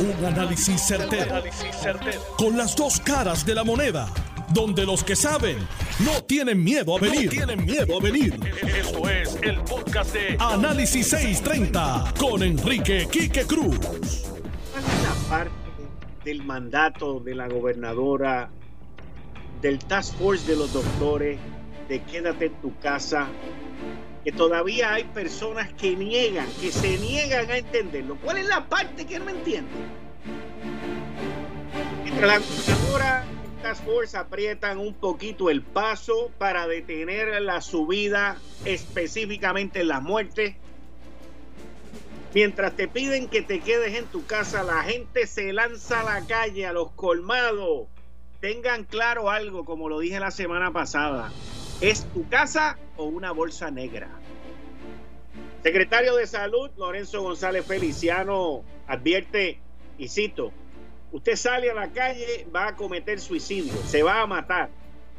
Un análisis certero, Con las dos caras de la moneda. Donde los que saben no tienen miedo a venir. tienen miedo a venir. Esto es el podcast de Análisis 630 con Enrique Quique Cruz. Una parte del mandato de la gobernadora, del task force de los doctores, de quédate en tu casa, que todavía hay personas que niegan, que se niegan a entenderlo. ¿Cuál es la parte que no entiende? Mientras la gobernadora Task Force aprietan un poquito el paso para detener la subida, específicamente la muerte. Mientras te piden que te quedes en tu casa, la gente se lanza a la calle, a los colmados. Tengan claro algo, como lo dije la semana pasada. ¿Es tu casa o una bolsa negra? Secretario de Salud, Lorenzo González Feliciano, advierte, y cito, usted sale a la calle, va a cometer suicidio, se va a matar.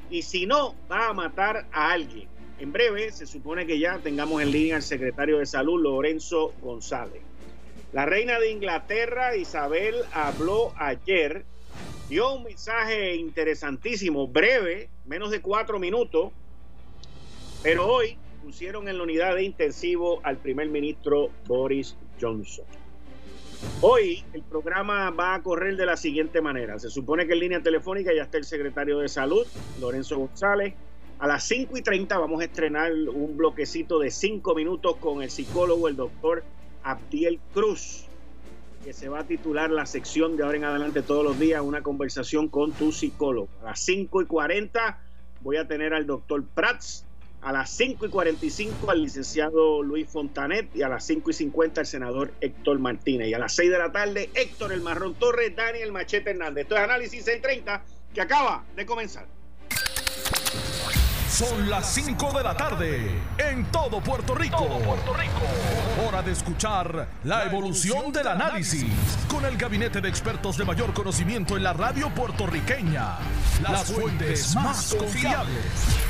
Y si no, va a matar a alguien. En breve, se supone que ya tengamos en línea al secretario de Salud, Lorenzo González. La reina de Inglaterra, Isabel, habló ayer, dio un mensaje interesantísimo, breve, menos de cuatro minutos, pero hoy pusieron en la unidad de intensivo al primer ministro Boris Johnson. Hoy el programa va a correr de la siguiente manera. Se supone que en línea telefónica ya está el secretario de salud, Lorenzo González. A las 5 y 30 vamos a estrenar un bloquecito de 5 minutos con el psicólogo, el doctor Abdiel Cruz, que se va a titular la sección de ahora en adelante todos los días, una conversación con tu psicólogo. A las 5 y 40 voy a tener al doctor Prats, a las 5 y 45 al licenciado Luis Fontanet y a las 5 y 50 al senador Héctor Martínez. Y a las 6 de la tarde, Héctor El Marrón Torres, Daniel Machete Hernández. Esto es Análisis 630 que acaba de comenzar. Son las 5 de la tarde en todo Puerto Rico. Puerto Rico. Hora de escuchar la evolución del análisis con el gabinete de expertos de mayor conocimiento en la radio puertorriqueña. Las fuentes más confiables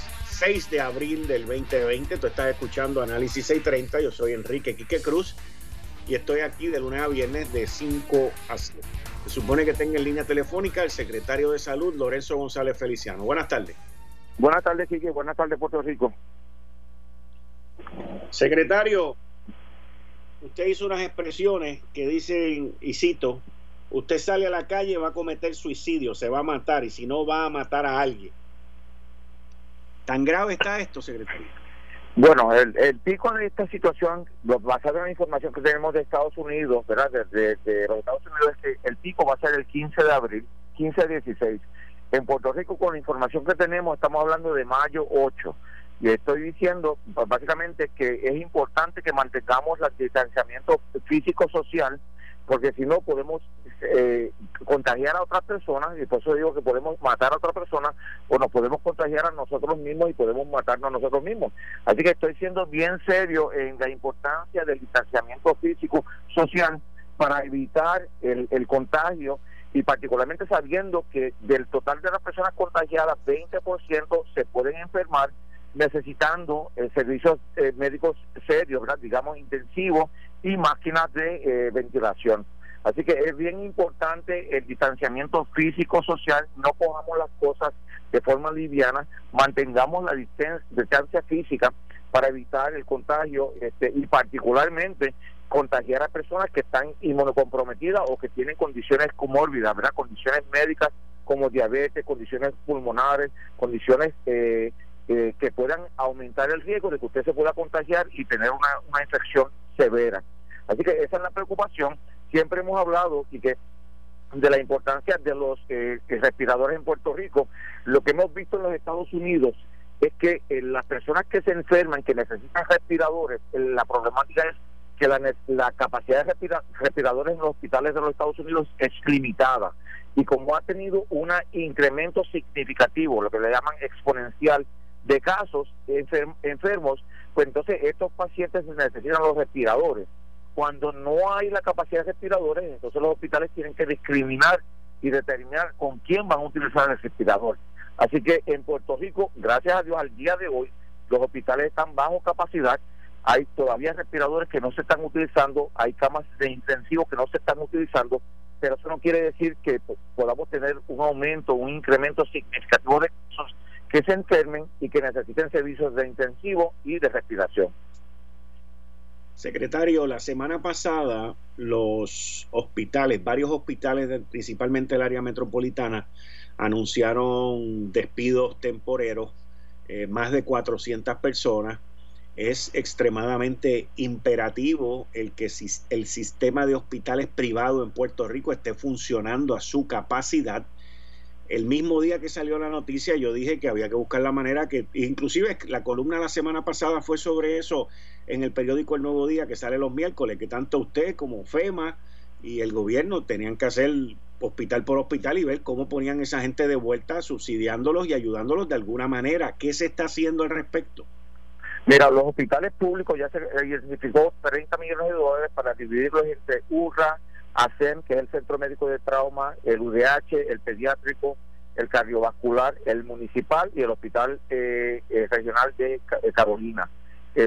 6 de abril del 2020. Tú estás escuchando Análisis 630. Yo soy Enrique Quique Cruz y estoy aquí de lunes a viernes de 5 a 7. Se supone que tenga en línea telefónica el secretario de Salud, Lorenzo González Feliciano. Buenas tardes. Buenas tardes, Quique. Buenas tardes, Puerto Rico. Secretario, usted hizo unas expresiones que dicen, y cito, usted sale a la calle va a cometer suicidio, se va a matar y si no va a matar a alguien. ¿Tan grave está esto, secretario? Bueno, el, pico de esta situación, basado en la información que tenemos de Estados Unidos, ¿verdad? De, los Estados Unidos, es que el pico va a ser el 15 de abril, 15 a 16. En Puerto Rico, con la información que tenemos, estamos hablando de mayo 8. Y estoy diciendo, básicamente, que es importante que mantengamos el distanciamiento físico-social porque si no podemos eh, contagiar a otras personas y por eso digo que podemos matar a otra persona o nos podemos contagiar a nosotros mismos y podemos matarnos a nosotros mismos. Así que estoy siendo bien serio en la importancia del distanciamiento físico social para evitar el, el contagio y particularmente sabiendo que del total de las personas contagiadas, 20% se pueden enfermar necesitando eh, servicios eh, médicos serios, digamos intensivos y máquinas de eh, ventilación. Así que es bien importante el distanciamiento físico social, no cojamos las cosas de forma liviana, mantengamos la distancia física para evitar el contagio este, y particularmente contagiar a personas que están inmunocomprometidas o que tienen condiciones comórbidas, ¿verdad? condiciones médicas como diabetes, condiciones pulmonares, condiciones eh, eh, que puedan aumentar el riesgo de que usted se pueda contagiar y tener una, una infección severa. Así que esa es la preocupación. Siempre hemos hablado y que de la importancia de los eh, respiradores en Puerto Rico. Lo que hemos visto en los Estados Unidos es que eh, las personas que se enferman, que necesitan respiradores, eh, la problemática es que la, la capacidad de respiradores en los hospitales de los Estados Unidos es limitada. Y como ha tenido un incremento significativo, lo que le llaman exponencial, de casos enfermos, pues entonces estos pacientes necesitan los respiradores. Cuando no hay la capacidad de respiradores, entonces los hospitales tienen que discriminar y determinar con quién van a utilizar el respirador. Así que en Puerto Rico, gracias a Dios, al día de hoy, los hospitales están bajo capacidad, hay todavía respiradores que no se están utilizando, hay camas de intensivo que no se están utilizando, pero eso no quiere decir que podamos tener un aumento, un incremento significativo de casos que se enfermen y que necesiten servicios de intensivo y de respiración. Secretario, la semana pasada los hospitales, varios hospitales, principalmente el área metropolitana, anunciaron despidos temporeros, eh, más de 400 personas. Es extremadamente imperativo el que el sistema de hospitales privados en Puerto Rico esté funcionando a su capacidad el mismo día que salió la noticia yo dije que había que buscar la manera que, inclusive la columna la semana pasada fue sobre eso en el periódico El Nuevo Día que sale los miércoles, que tanto usted como FEMA y el gobierno tenían que hacer hospital por hospital y ver cómo ponían esa gente de vuelta subsidiándolos y ayudándolos de alguna manera. ¿Qué se está haciendo al respecto? Mira, los hospitales públicos ya se identificó 30 millones de dólares para dividirlos entre URRA, ASEM, que es el Centro Médico de Trauma, el UDH, el pediátrico, el cardiovascular, el municipal y el Hospital eh, eh, Regional de eh, Carolina.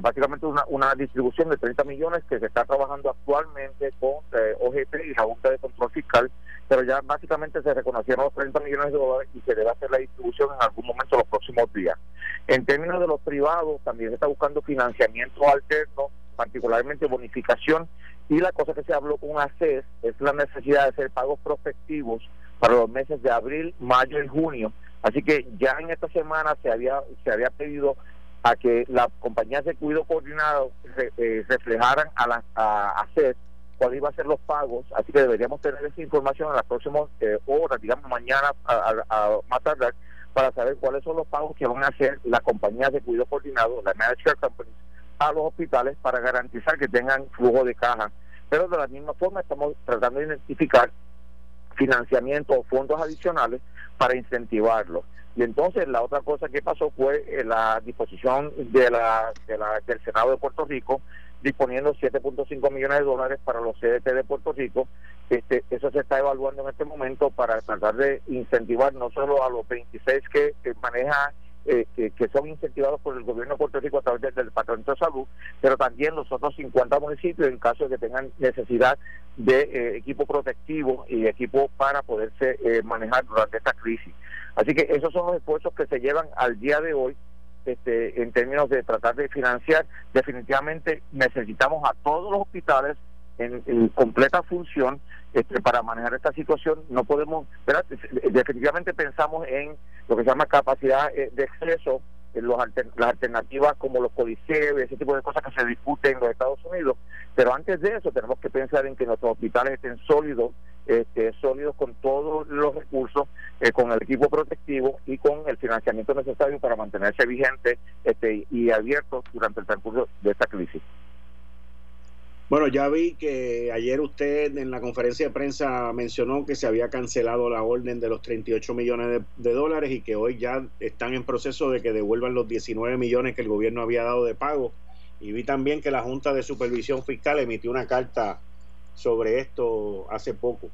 básicamente una, una distribución de 30 millones que se está trabajando actualmente con OGP y la Junta de Control Fiscal, pero ya básicamente se reconocieron los 30 millones de dólares y se debe hacer la distribución en algún momento los próximos días. En términos de los privados, también se está buscando financiamiento alterno, particularmente bonificación y la cosa que se habló con ACES es la necesidad de hacer pagos prospectivos para los meses de abril, mayo y junio. Así que ya en esta semana se había se había pedido a que las compañías de cuidado coordinado eh, reflejaran a la a ACES cuáles iban a ser los pagos. Así que deberíamos tener esa información en las próximas eh, horas, digamos mañana a, más tardar, para saber cuáles son los pagos que van a hacer las compañías de cuidado coordinado, las managed companies, a los hospitales para garantizar que tengan flujo de caja. Pero de la misma forma estamos tratando de identificar financiamiento o fondos adicionales para incentivarlo. Y entonces la otra cosa que pasó fue eh, la disposición de la, de la, del Senado de Puerto Rico disponiendo 7.5 millones de dólares para los CDT de Puerto Rico. Este, eso se está evaluando en este momento para tratar de incentivar no solo a los 26 que, que maneja eh, que, son incentivados por el gobierno de Puerto Rico a través del, Departamento de Salud, pero también los otros 50 municipios en caso de que tengan necesidad de eh, equipo protectivo y equipo para poderse eh, manejar durante esta crisis. Así que esos son los esfuerzos que se llevan al día de hoy este, en términos de tratar de financiar. Definitivamente necesitamos a todos los hospitales en, completa función este, para manejar esta situación. No podemos, definitivamente pensamos en lo que se llama capacidad eh, de exceso, en los las alternativas como los codiceos, ese tipo de cosas que se discuten en los Estados Unidos. Pero antes de eso tenemos que pensar en que nuestros hospitales estén sólidos, este, sólidos con todos los recursos, eh, con el equipo protectivo y con el financiamiento necesario para mantenerse vigentes este, y abiertos durante el transcurso de esta crisis. Bueno, ya vi que ayer usted en la conferencia de prensa mencionó que se había cancelado la orden de los 38 millones de, dólares y que hoy ya están en proceso de que devuelvan los 19 millones que el gobierno había dado de pago. Y vi también que la Junta de Supervisión Fiscal emitió una carta sobre esto hace poco.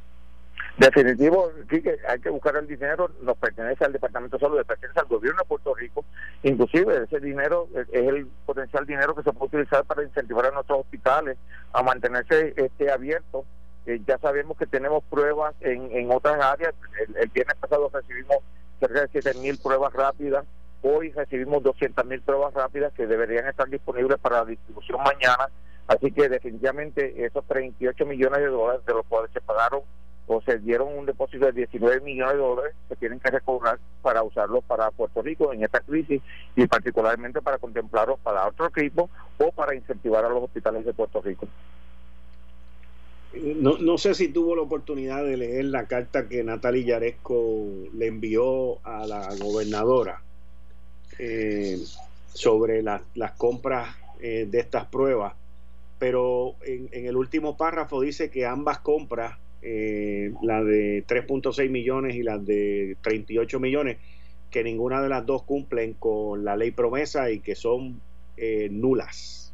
Definitivo, sí que hay que buscar el dinero, nos pertenece al Departamento de Salud, pertenece al gobierno de Puerto Rico, inclusive ese dinero es el potencial dinero que se puede utilizar para incentivar a nuestros hospitales a mantenerse este abiertos. Eh, ya sabemos que tenemos pruebas en, en otras áreas, el, viernes pasado recibimos cerca de 7.000 pruebas rápidas, hoy recibimos 200.000 pruebas rápidas que deberían estar disponibles para la distribución mañana, así que definitivamente esos 38 millones de dólares de los cuales se pagaron o se dieron un depósito de 19 millones de dólares que tienen que recobrar para usarlos para Puerto Rico en esta crisis y particularmente para contemplarlos para otro equipo o para incentivar a los hospitales de Puerto Rico. No, no sé si tuvo la oportunidad de leer la carta que Natalia Yaresco le envió a la gobernadora eh, sobre las compras eh, de estas pruebas, pero en el último párrafo dice que ambas compras eh, la de 3.6 millones y la de 38 millones, que ninguna de las dos cumplen con la ley promesa y que son eh, nulas.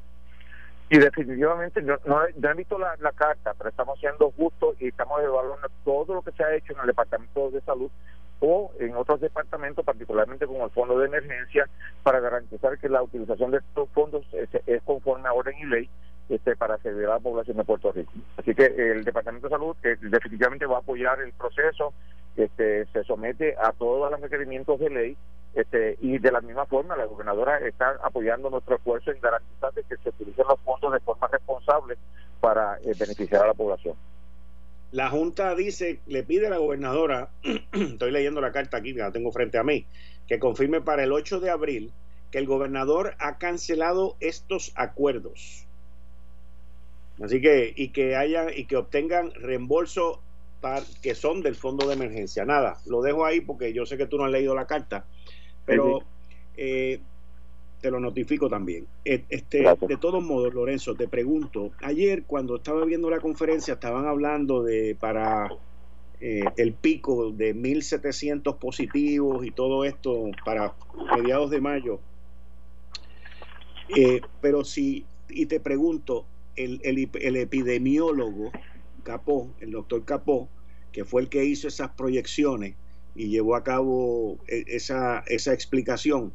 Y definitivamente no, no, he visto la, carta, pero estamos siendo justos y estamos evaluando todo lo que se ha hecho en el Departamento de Salud o en otros departamentos, particularmente como el Fondo de Emergencia, para garantizar que la utilización de estos fondos es, es conforme a orden y ley este, para servir a la población de Puerto Rico. Así que el Departamento de Salud que definitivamente va a apoyar el proceso, este, se somete a todos los requerimientos de ley este, y de la misma forma la gobernadora está apoyando nuestro esfuerzo en garantizar que se utilicen los fondos de forma responsable para eh, beneficiar a la población. La Junta dice, le pide a la gobernadora, estoy leyendo la carta aquí, la tengo frente a mí, que confirme para el 8 de abril que el gobernador ha cancelado estos acuerdos Así que, y que hayan, y que obtengan reembolso que son del fondo de emergencia. Nada, lo dejo ahí porque yo sé que tú no has leído la carta, pero eh, te lo notifico también. E, este, de todos modos, Lorenzo, te pregunto, ayer cuando estaba viendo la conferencia estaban hablando de para eh, el pico de 1.700 positivos y todo esto para mediados de mayo. Eh, pero si, y te pregunto, el, el, epidemiólogo Capó, el doctor Capó, que fue el que hizo esas proyecciones y llevó a cabo e, esa, esa explicación,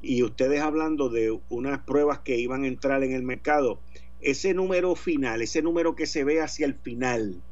y ustedes hablando de unas pruebas que iban a entrar en el mercado, ese número final, ese número que se ve hacia el final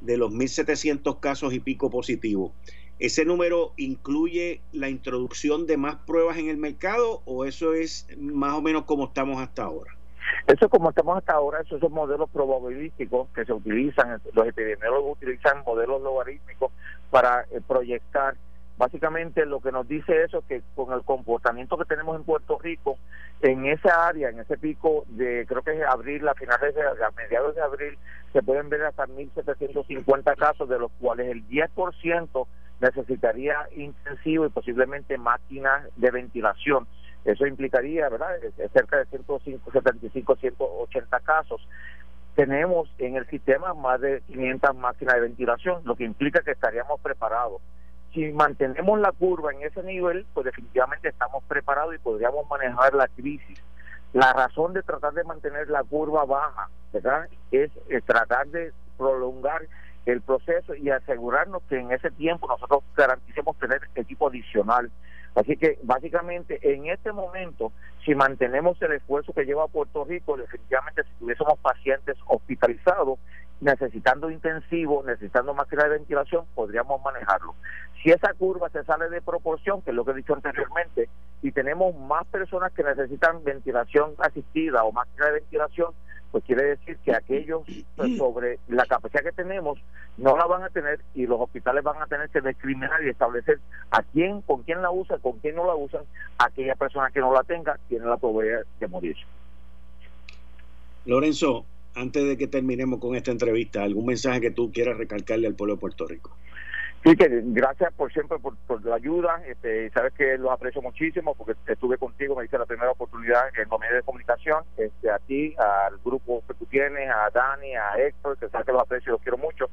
de los 1.700 casos y pico positivos, ¿ese número incluye la introducción de más pruebas en el mercado o eso es más o menos como estamos hasta ahora? Eso como estamos hasta ahora, esos son modelos probabilísticos que se utilizan, los epidemiólogos utilizan modelos logarítmicos para eh, proyectar. Básicamente lo que nos dice eso es que con el comportamiento que tenemos en Puerto Rico, en esa área, en ese pico de, creo que es abril, a finales de, a mediados de abril, se pueden ver hasta 1.750 casos, de los cuales el 10% necesitaría intensivo y posiblemente máquinas de ventilación eso implicaría, ¿verdad?, cerca de 175, 180 casos. Tenemos en el sistema más de 500 máquinas de ventilación, lo que implica que estaríamos preparados. Si mantenemos la curva en ese nivel, pues definitivamente estamos preparados y podríamos manejar la crisis. La razón de tratar de mantener la curva baja, ¿verdad?, es, es tratar de prolongar el proceso y asegurarnos que en ese tiempo nosotros garanticemos tener equipo adicional Así que básicamente en este momento, si mantenemos el esfuerzo que lleva Puerto Rico, definitivamente si tuviésemos pacientes hospitalizados, necesitando intensivo, necesitando máquina de ventilación, podríamos manejarlo. Si esa curva se sale de proporción, que es lo que he dicho anteriormente, y tenemos más personas que necesitan ventilación asistida o máquina de ventilación, pues quiere decir que aquellos pues, sobre la capacidad que tenemos no la van a tener y los hospitales van a tener que discriminar y establecer a quién, con quién la usa, con quién no la usan, aquella persona que no la tenga tiene la probabilidad de morir. Lorenzo, antes de que terminemos con esta entrevista, ¿algún mensaje que tú quieras recalcarle al pueblo de Puerto Rico? Sí, que gracias por siempre por, la ayuda. Este, sabes que lo aprecio muchísimo porque estuve contigo, me hice la primera oportunidad en los medios de comunicación. Este, a ti, al grupo que tú tienes, a Dani, a Héctor, que sabes que los aprecio los quiero mucho.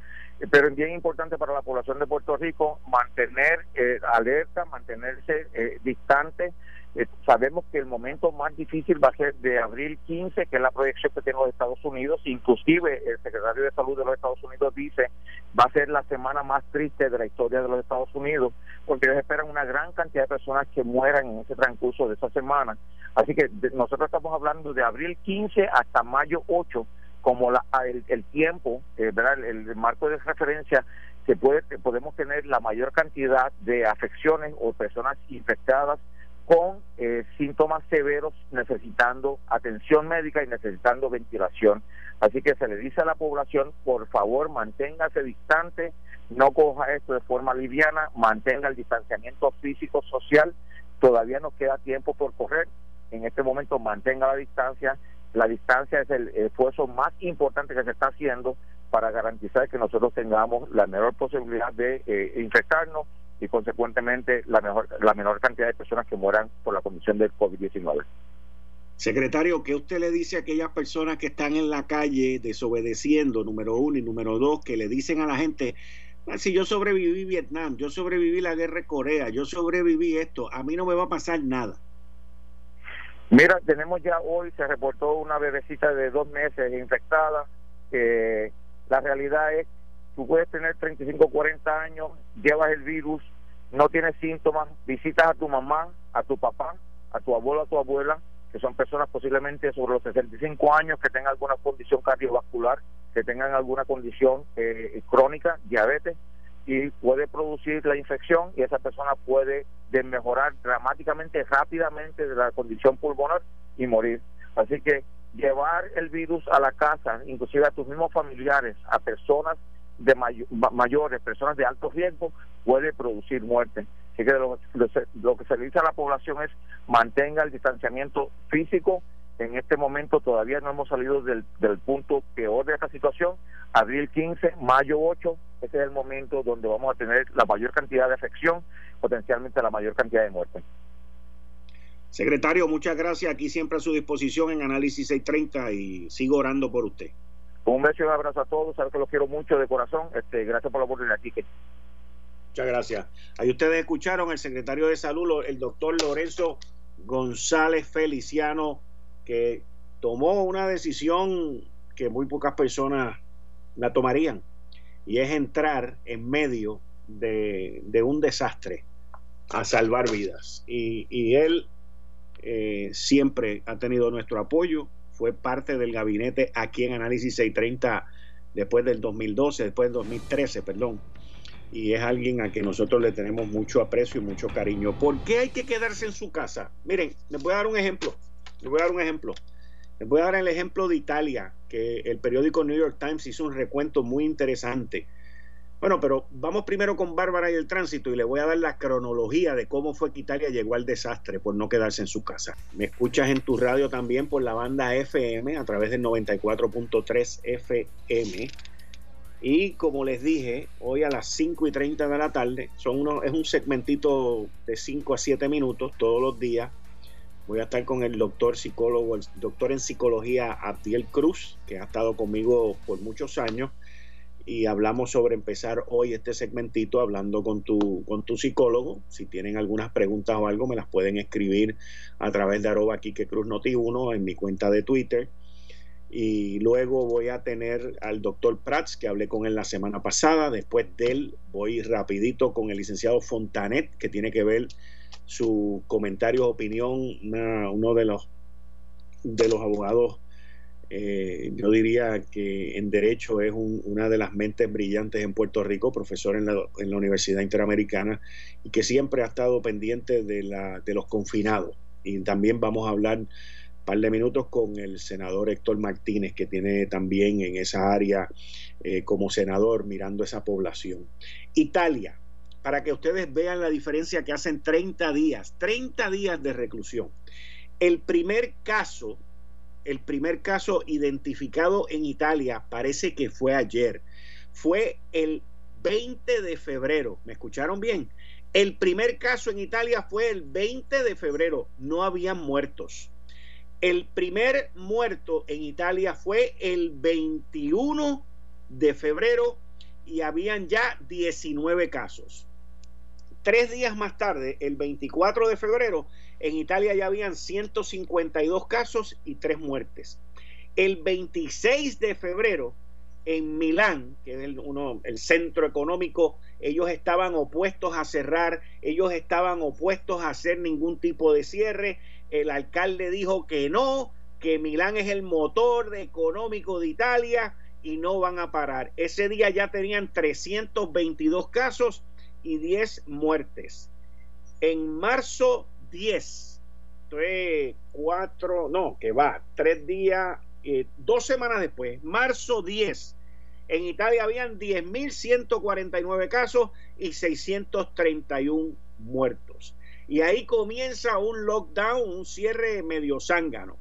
Pero es bien importante para la población de Puerto Rico mantener eh, alerta, mantenerse eh, distante eh, sabemos que el momento más difícil va a ser de abril 15, que es la proyección que tiene los Estados Unidos. Inclusive el secretario de Salud de los Estados Unidos dice va a ser la semana más triste de la historia de los Estados Unidos, porque ellos esperan una gran cantidad de personas que mueran en ese transcurso de esa semana. Así que nosotros estamos hablando de abril 15 hasta mayo 8 como la, el, tiempo, eh, ¿verdad? El, marco de referencia que puede, podemos tener la mayor cantidad de afecciones o personas infectadas con eh, síntomas severos necesitando atención médica y necesitando ventilación. Así que se le dice a la población, por favor, manténgase distante, no coja esto de forma liviana, mantenga el distanciamiento físico social, todavía nos queda tiempo por correr, en este momento mantenga la distancia, la distancia es el esfuerzo más importante que se está haciendo para garantizar que nosotros tengamos la menor posibilidad de eh, infectarnos y consecuentemente la mejor la menor cantidad de personas que mueran por la condición del COVID-19. Secretario, ¿qué usted le dice a aquellas personas que están en la calle desobedeciendo, número uno, y número dos, que le dicen a la gente, ah, si yo sobreviví Vietnam, yo sobreviví la guerra de Corea, yo sobreviví esto, a mí no me va a pasar nada? Mira, tenemos ya hoy, se reportó una bebecita de dos meses infectada, que la realidad es, tú puedes tener 35, 40 años, llevas el virus, no tienes síntomas, visitas a tu mamá, a tu papá, a tu abuelo, a tu abuela, que son personas posiblemente sobre los 65 años que tengan alguna condición cardiovascular, que tengan alguna condición eh, crónica, diabetes, y puede producir la infección y esa persona puede mejorar dramáticamente, rápidamente de la condición pulmonar y morir. Así que llevar el virus a la casa, inclusive a tus mismos familiares, a personas de mayores, personas de alto riesgo, puede producir muerte. Así que lo, lo, que se le dice a la población es mantenga el distanciamiento físico. En este momento todavía no hemos salido del, del punto peor de esta situación. Abril 15, mayo 8, ese es el momento donde vamos a tener la mayor cantidad de afección, potencialmente la mayor cantidad de muertes. Secretario, muchas gracias. Aquí siempre a su disposición en Análisis 630 y sigo orando por usted. Un beso y un abrazo a todos. Sabes que los quiero mucho de corazón. Este, gracias por la oportunidad aquí. Muchas gracias. Ahí ustedes escucharon el secretario de Salud, el doctor Lorenzo González Feliciano, que tomó una decisión que muy pocas personas la tomarían, y es entrar en medio de, un desastre a salvar vidas. Y, él eh, siempre ha tenido nuestro apoyo, fue parte del gabinete aquí en Análisis 630 después del 2012, después del 2013, perdón y es alguien a quien nosotros le tenemos mucho aprecio y mucho cariño. ¿Por qué hay que quedarse en su casa? Miren, les voy a dar un ejemplo. Les voy a dar un ejemplo. Les voy a dar el ejemplo de Italia, que el periódico New York Times hizo un recuento muy interesante. Bueno, pero vamos primero con Bárbara y el tránsito y le voy a dar la cronología de cómo fue que Italia llegó al desastre por no quedarse en su casa. Me escuchas en tu radio también por la banda FM a través del 94.3 FM y como les dije, hoy a las 5 y 30 de la tarde, son uno, es un segmentito de 5 a 7 minutos todos los días. Voy a estar con el doctor psicólogo, el doctor en psicología Abdiel Cruz, que ha estado conmigo por muchos años. Y hablamos sobre empezar hoy este segmentito hablando con tu, con tu psicólogo. Si tienen algunas preguntas o algo, me las pueden escribir a través de arroba Quique Cruz Noti 1 en mi cuenta de Twitter y luego voy a tener al doctor Prats, que hablé con él la semana pasada. Después de él voy rapidito con el licenciado Fontanet, que tiene que ver su comentario, opinión, uno de los, de los abogados, eh, yo diría que en derecho es una de las mentes brillantes en Puerto Rico, profesor en la, en la Universidad Interamericana, y que siempre ha estado pendiente de, los confinados. Y también vamos a hablar par de minutos con el senador Héctor Martínez, que tiene también en esa área eh, como senador mirando esa población. Italia, para que ustedes vean la diferencia que hacen 30 días, 30 días de reclusión. El primer caso, el primer caso identificado en Italia parece que fue ayer, fue el 20 de febrero, ¿me escucharon bien? El primer caso en Italia fue el 20 de febrero, no habían muertos. El primer muerto en Italia fue el 21 de febrero y habían ya 19 casos. Tres días más tarde, el 24 de febrero, en Italia ya habían 152 casos y tres muertes. El 26 de febrero, en Milán, que es el, el centro económico, ellos estaban opuestos a cerrar, ellos estaban opuestos a hacer ningún tipo de cierre, el alcalde dijo que no, que Milán es el motor económico de Italia y no van a parar. Ese día ya tenían 322 casos y 10 muertes. En marzo 10, tres, cuatro, no, que va, tres días, eh, dos semanas después, marzo 10, en Italia habían 10.149 casos y 631 muertos. Y ahí comienza un lockdown, un cierre medio zángano.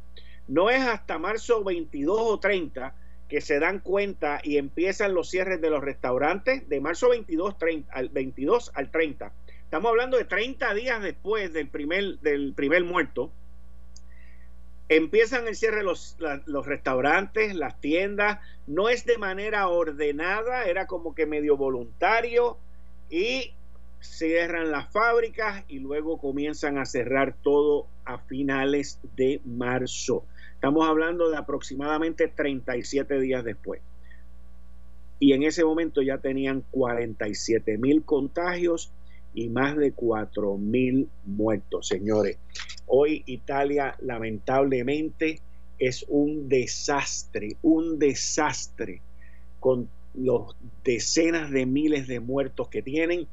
No es hasta marzo 22 o 30 que se dan cuenta y empiezan los cierres de los restaurantes de marzo 22, 30, al 22 al 30. Estamos hablando de 30 días después del primer, del primer muerto. Empiezan el cierre los, los restaurantes, las tiendas, no es de manera ordenada, era como que medio voluntario y cierran las fábricas y luego comienzan a cerrar todo a finales de marzo. Estamos hablando de aproximadamente 37 días después. Y en ese momento ya tenían 47 mil contagios y más de 4 mil muertos, señores. Hoy Italia lamentablemente es un desastre, un desastre con los decenas de miles de muertos que tienen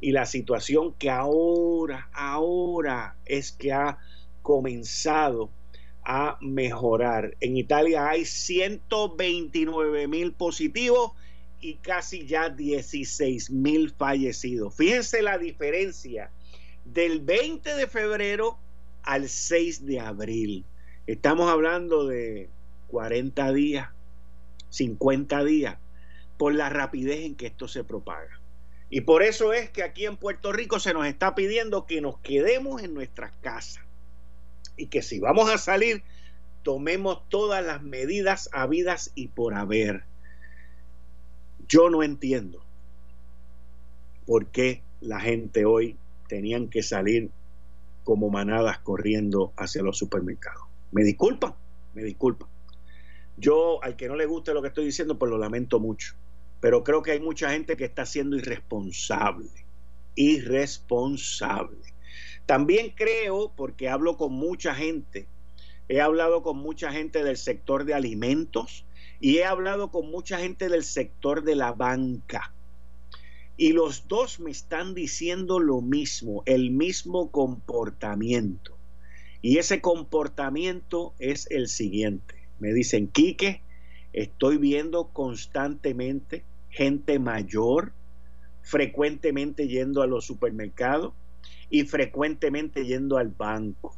y la situación que ahora, ahora es que ha comenzado a mejorar. En Italia hay 129 mil positivos y casi ya 16 mil fallecidos. Fíjense la diferencia del 20 de febrero al 6 de abril. Estamos hablando de 40 días, 50 días, por la rapidez en que esto se propaga. Y por eso es que aquí en Puerto Rico se nos está pidiendo que nos quedemos en nuestras casas y que si vamos a salir, tomemos todas las medidas habidas y por haber. Yo no entiendo por qué la gente hoy tenían que salir como manadas corriendo hacia los supermercados. Me disculpan, me disculpan. Yo, al que no le guste lo que estoy diciendo, pues lo lamento mucho. Pero creo que hay mucha gente que está siendo irresponsable. Irresponsable. También creo, porque hablo con mucha gente, he hablado con mucha gente del sector de alimentos y he hablado con mucha gente del sector de la banca. Y los dos me están diciendo lo mismo, el mismo comportamiento. Y ese comportamiento es el siguiente. Me dicen, Quique, estoy viendo constantemente gente mayor frecuentemente yendo a los supermercados y frecuentemente yendo al banco.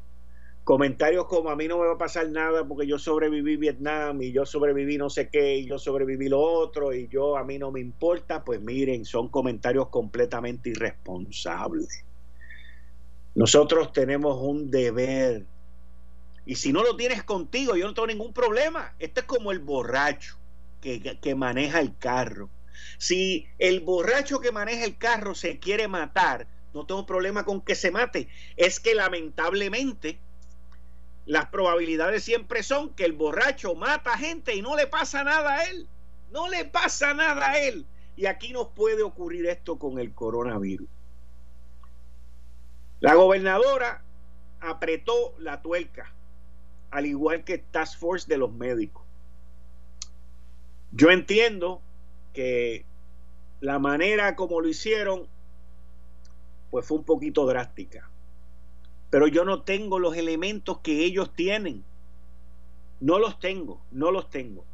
Comentarios como a mí no me va a pasar nada porque yo sobreviví Vietnam y yo sobreviví no sé qué y yo sobreviví lo otro y yo a mí no me importa, pues miren, son comentarios completamente irresponsables. Nosotros tenemos un deber y si no lo tienes contigo, yo no tengo ningún problema. Este es como el borracho que, que maneja el carro. Si el borracho que maneja el carro se quiere matar, no tengo problema con que se mate. Es que lamentablemente las probabilidades siempre son que el borracho mata gente y no le pasa nada a él. No le pasa nada a él. Y aquí nos puede ocurrir esto con el coronavirus. La gobernadora apretó la tuerca, al igual que Task Force de los médicos. Yo entiendo que la manera como lo hicieron, pues fue un poquito drástica. Pero yo no tengo los elementos que ellos tienen. No los tengo, no los tengo.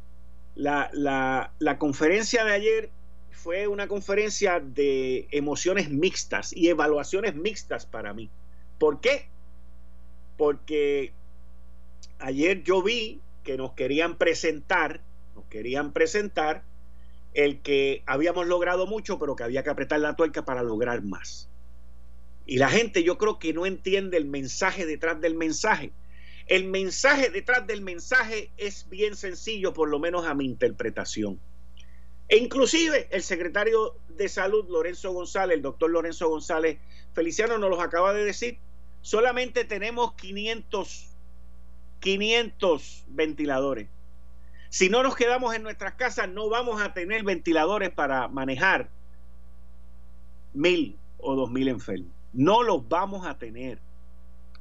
La, la, la conferencia de ayer fue una conferencia de emociones mixtas y evaluaciones mixtas para mí. ¿Por qué? Porque ayer yo vi que nos querían presentar, nos querían presentar el que habíamos logrado mucho, pero que había que apretar la tuerca para lograr más. Y la gente yo creo que no entiende el mensaje detrás del mensaje. El mensaje detrás del mensaje es bien sencillo, por lo menos a mi interpretación. E inclusive el secretario de salud, Lorenzo González, el doctor Lorenzo González Feliciano nos los acaba de decir, solamente tenemos 500, 500 ventiladores. Si no nos quedamos en nuestras casas, no vamos a tener ventiladores para manejar mil o dos mil enfermos. No los vamos a tener.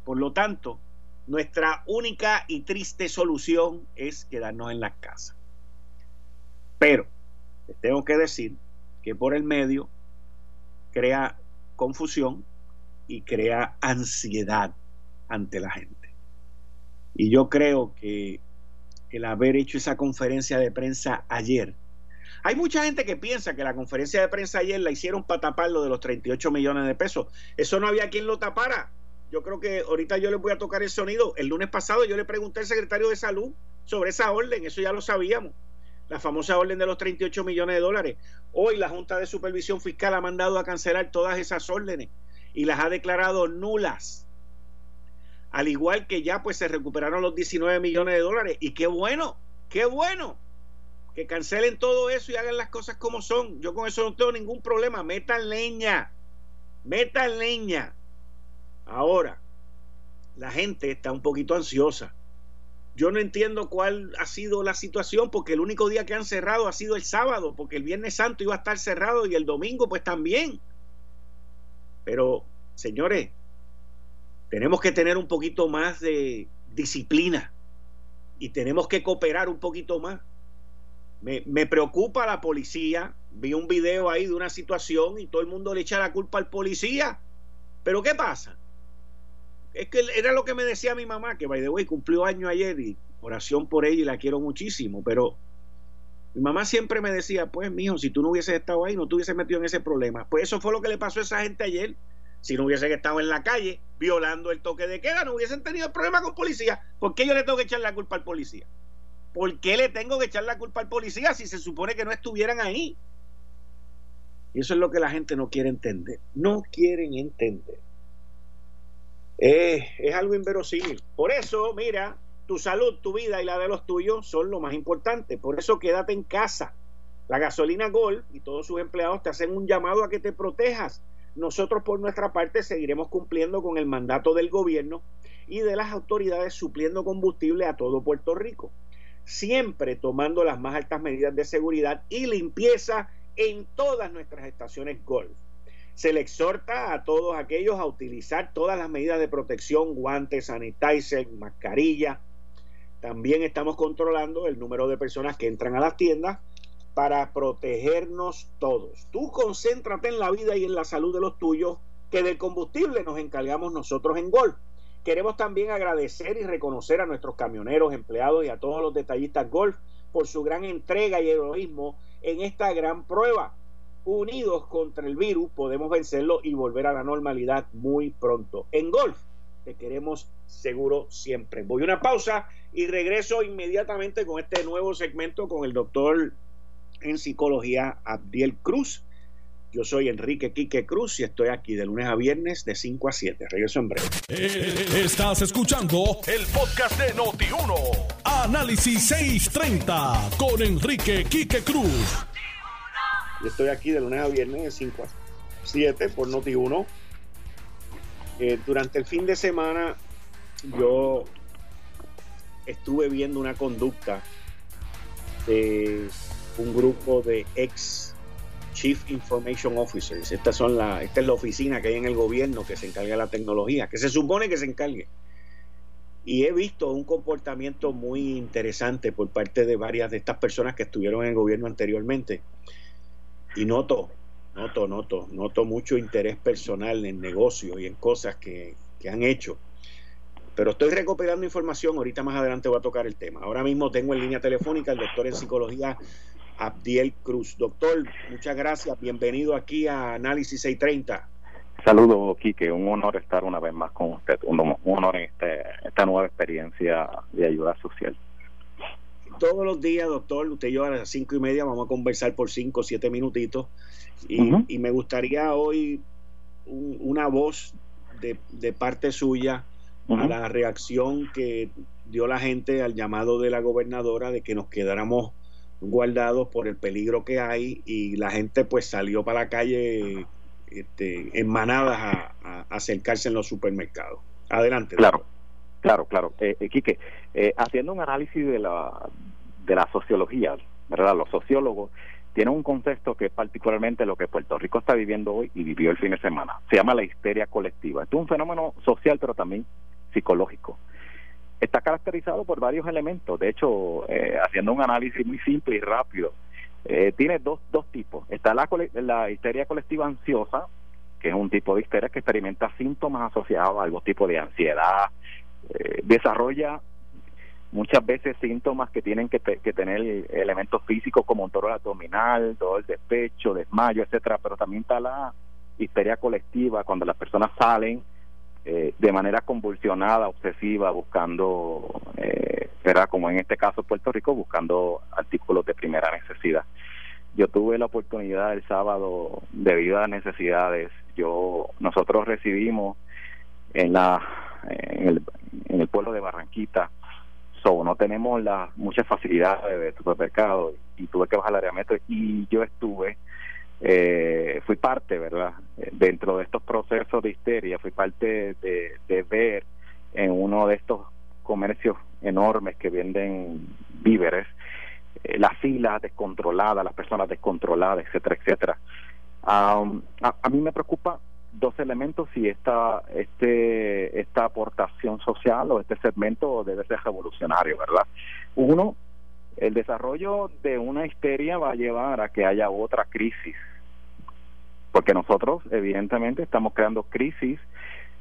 Por lo tanto, nuestra única y triste solución es quedarnos en las casas. Pero tengo que decir que por el medio crea confusión y crea ansiedad ante la gente. Y yo creo que el haber hecho esa conferencia de prensa ayer. Hay mucha gente que piensa que la conferencia de prensa ayer la hicieron para tapar lo de los 38 millones de pesos. Eso no había quien lo tapara. Yo creo que ahorita yo les voy a tocar el sonido. El lunes pasado yo le pregunté al secretario de salud sobre esa orden, eso ya lo sabíamos. La famosa orden de los 38 millones de dólares. Hoy la Junta de Supervisión Fiscal ha mandado a cancelar todas esas órdenes y las ha declarado nulas. Al igual que ya pues se recuperaron los 19 millones de dólares. Y qué bueno, qué bueno que cancelen todo eso y hagan las cosas como son. Yo con eso no tengo ningún problema. Metan leña, metan leña. Ahora, la gente está un poquito ansiosa. Yo no entiendo cuál ha sido la situación porque el único día que han cerrado ha sido el sábado, porque el Viernes Santo iba a estar cerrado y el domingo pues también. Pero, señores, tenemos que tener un poquito más de disciplina y tenemos que cooperar un poquito más. Me, me, preocupa la policía. Vi un video ahí de una situación y todo el mundo le echa la culpa al policía. Pero ¿qué pasa? Es que era lo que me decía mi mamá, que by the way cumplió año ayer y oración por ella y la quiero muchísimo, pero mi mamá siempre me decía, pues mijo, si tú no hubieses estado ahí, no te hubieses metido en ese problema. Pues eso fue lo que le pasó a esa gente ayer. Si no hubiesen estado en la calle violando el toque de queda, no hubiesen tenido el problema con policía. ¿Por qué yo le tengo que echar la culpa al policía? ¿Por qué le tengo que echar la culpa al policía si se supone que no estuvieran ahí? Y eso es lo que la gente no quiere entender. No quieren entender. Eh, es algo inverosímil. Por eso, mira, tu salud, tu vida y la de los tuyos son lo más importante. Por eso quédate en casa. La gasolina Gold y todos sus empleados te hacen un llamado a que te protejas. Nosotros por nuestra parte seguiremos cumpliendo con el mandato del gobierno y de las autoridades supliendo combustible a todo Puerto Rico, siempre tomando las más altas medidas de seguridad y limpieza en todas nuestras estaciones Golf. Se le exhorta a todos aquellos a utilizar todas las medidas de protección, guantes, sanitizer, mascarilla. También estamos controlando el número de personas que entran a las tiendas para protegernos todos. Tú concéntrate en la vida y en la salud de los tuyos, que del combustible nos encargamos nosotros en Golf. Queremos también agradecer y reconocer a nuestros camioneros, empleados y a todos los detallistas Golf por su gran entrega y heroísmo en esta gran prueba. Unidos contra el virus podemos vencerlo y volver a la normalidad muy pronto. En Golf te queremos seguro siempre. Voy a una pausa y regreso inmediatamente con este nuevo segmento con el doctor en psicología Abdiel Cruz. Yo soy Enrique Quique Cruz y estoy aquí de lunes a viernes de 5 a 7. Regreso en breve. Eh, estás escuchando el podcast de Noti1. Análisis 630 con Enrique Quique Cruz. Yo estoy aquí de lunes a viernes de 5 a 7 por Noti1. Eh, durante el fin de semana yo estuve viendo una conducta de un grupo de ex Chief Information Officers. Son la, esta es la oficina que hay en el gobierno que se encarga de la tecnología, que se supone que se encargue. Y he visto un comportamiento muy interesante por parte de varias de estas personas que estuvieron en el gobierno anteriormente. Y noto, noto, noto, noto mucho interés personal en negocios y en cosas que, que han hecho. Pero estoy recopilando información, ahorita más adelante voy a tocar el tema. Ahora mismo tengo en línea telefónica al doctor en psicología Abdiel Cruz. Doctor, muchas gracias. Bienvenido aquí a Análisis 630. Saludos, Quique. Un honor estar una vez más con usted. Un, honor en este, esta nueva experiencia de ayuda social. Todos los días, doctor, usted y yo a las cinco y media vamos a conversar por cinco o siete minutitos. Y, me gustaría hoy una voz de, de parte suya a la reacción que dio la gente al llamado de la gobernadora de que nos quedáramos guardados por el peligro que hay y la gente pues salió para la calle este, en manadas a, acercarse en los supermercados. Adelante. Claro, claro, claro. Eh, eh Quique, eh, haciendo un análisis de la, de la sociología, ¿verdad? Los sociólogos tienen un concepto que es particularmente lo que Puerto Rico está viviendo hoy y vivió el fin de semana. Se llama la histeria colectiva. Esto es un fenómeno social, pero también psicológico está caracterizado por varios elementos. De hecho, eh, haciendo un análisis muy simple y rápido, eh, tiene dos, dos tipos. Está la, la histeria colectiva ansiosa, que es un tipo de histeria que experimenta síntomas asociados a algún tipo de ansiedad, eh, desarrolla muchas veces síntomas que tienen que, que, tener elementos físicos como un dolor abdominal, dolor de pecho, desmayo, etcétera, pero también está la histeria colectiva cuando las personas salen eh, de manera convulsionada, obsesiva, buscando, eh, como en este caso Puerto Rico, buscando artículos de primera necesidad. Yo tuve la oportunidad el sábado, debido a necesidades, yo nosotros recibimos en la en el, pueblo de Barranquita, so, no tenemos las muchas facilidades de supermercado y tuve que bajar al área metro y yo estuve eh, fui parte, ¿verdad? Dentro de estos procesos de histeria, fui parte de, ver en uno de estos comercios enormes que venden víveres, eh, las filas descontroladas, las personas descontroladas, etcétera, etcétera. a, a, mí me preocupa dos elementos si esta este esta aportación social o este segmento debe ser revolucionario, ¿verdad? Uno, el desarrollo de una histeria va a llevar a que haya otra crisis, porque nosotros evidentemente estamos creando crisis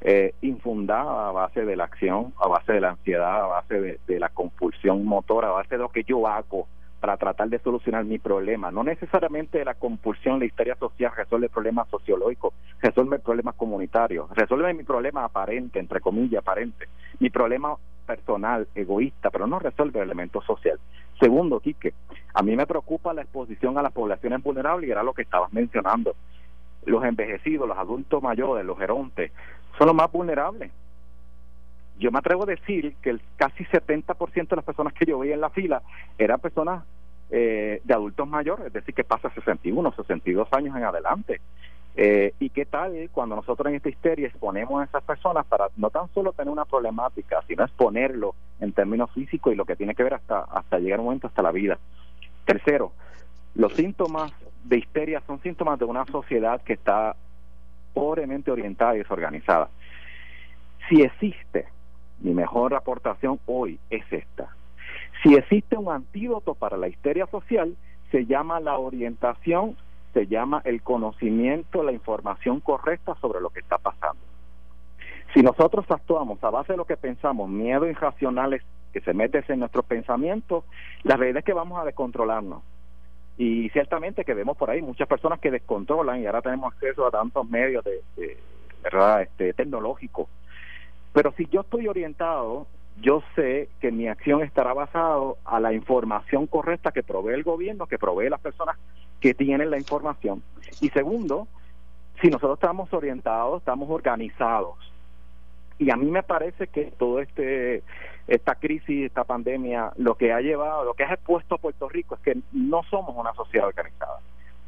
eh, infundada a base de la acción, a base de la ansiedad, a base de, de la compulsión motora, a base de lo que yo hago para tratar de solucionar mi problema. No necesariamente la compulsión, la histeria social resuelve problemas sociológicos, resuelve problemas comunitarios, resuelve mi problema aparente, entre comillas, aparente, mi problema personal, egoísta, pero no resuelve el elemento social. Segundo, Quique, a mí me preocupa la exposición a las poblaciones vulnerables y era lo que estabas mencionando. Los envejecidos, los adultos mayores, los gerontes, son los más vulnerables yo me atrevo a decir que el casi 70% de las personas que yo veía en la fila eran personas eh, de adultos mayores, es decir, que pasa 61, 62 años en adelante. Eh, ¿Y qué tal cuando nosotros en esta histeria exponemos a esas personas para no tan solo tener una problemática, sino exponerlo en términos físicos y lo que tiene que ver hasta, hasta llegar un momento hasta la vida? Tercero, los síntomas de histeria son síntomas de una sociedad que está pobremente orientada y desorganizada. Si existe mi mejor aportación hoy es esta. Si existe un antídoto para la histeria social, se llama la orientación, se llama el conocimiento, la información correcta sobre lo que está pasando. Si nosotros actuamos a base de lo que pensamos, miedos irracionales que se meten en nuestros pensamientos, la realidad es que vamos a descontrolarnos. Y ciertamente que vemos por ahí muchas personas que descontrolan y ahora tenemos acceso a tantos medios de, ¿verdad? Este, tecnológicos pero si yo estoy orientado, yo sé que mi acción estará basada a la información correcta que provee el gobierno, que provee las personas que tienen la información. Y segundo, si nosotros estamos orientados, estamos organizados. Y a mí me parece que todo este esta crisis, esta pandemia, lo que ha llevado, lo que ha expuesto a Puerto Rico es que no somos una sociedad organizada.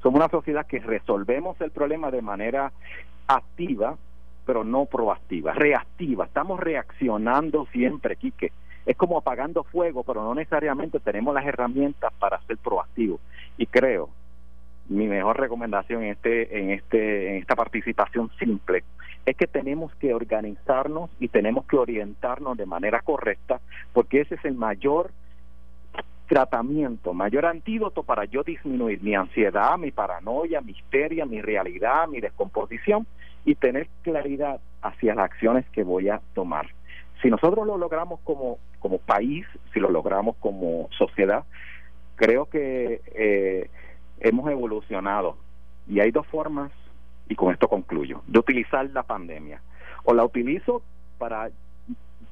Somos una sociedad que resolvemos el problema de manera activa, pero no proactiva, reactiva. Estamos reaccionando siempre, Quique. Es como apagando fuego, pero no necesariamente tenemos las herramientas para ser proactivos. Y creo, mi mejor recomendación en este, en este, en esta participación simple es que tenemos que organizarnos y tenemos que orientarnos de manera correcta, porque ese es el mayor tratamiento, mayor antídoto para yo disminuir mi ansiedad, mi paranoia, mi histeria, mi realidad, mi descomposición y tener claridad hacia las acciones que voy a tomar. Si nosotros lo logramos como, como país, si lo logramos como sociedad, creo que eh, hemos evolucionado y hay dos formas, y con esto concluyo, de utilizar la pandemia. O la utilizo para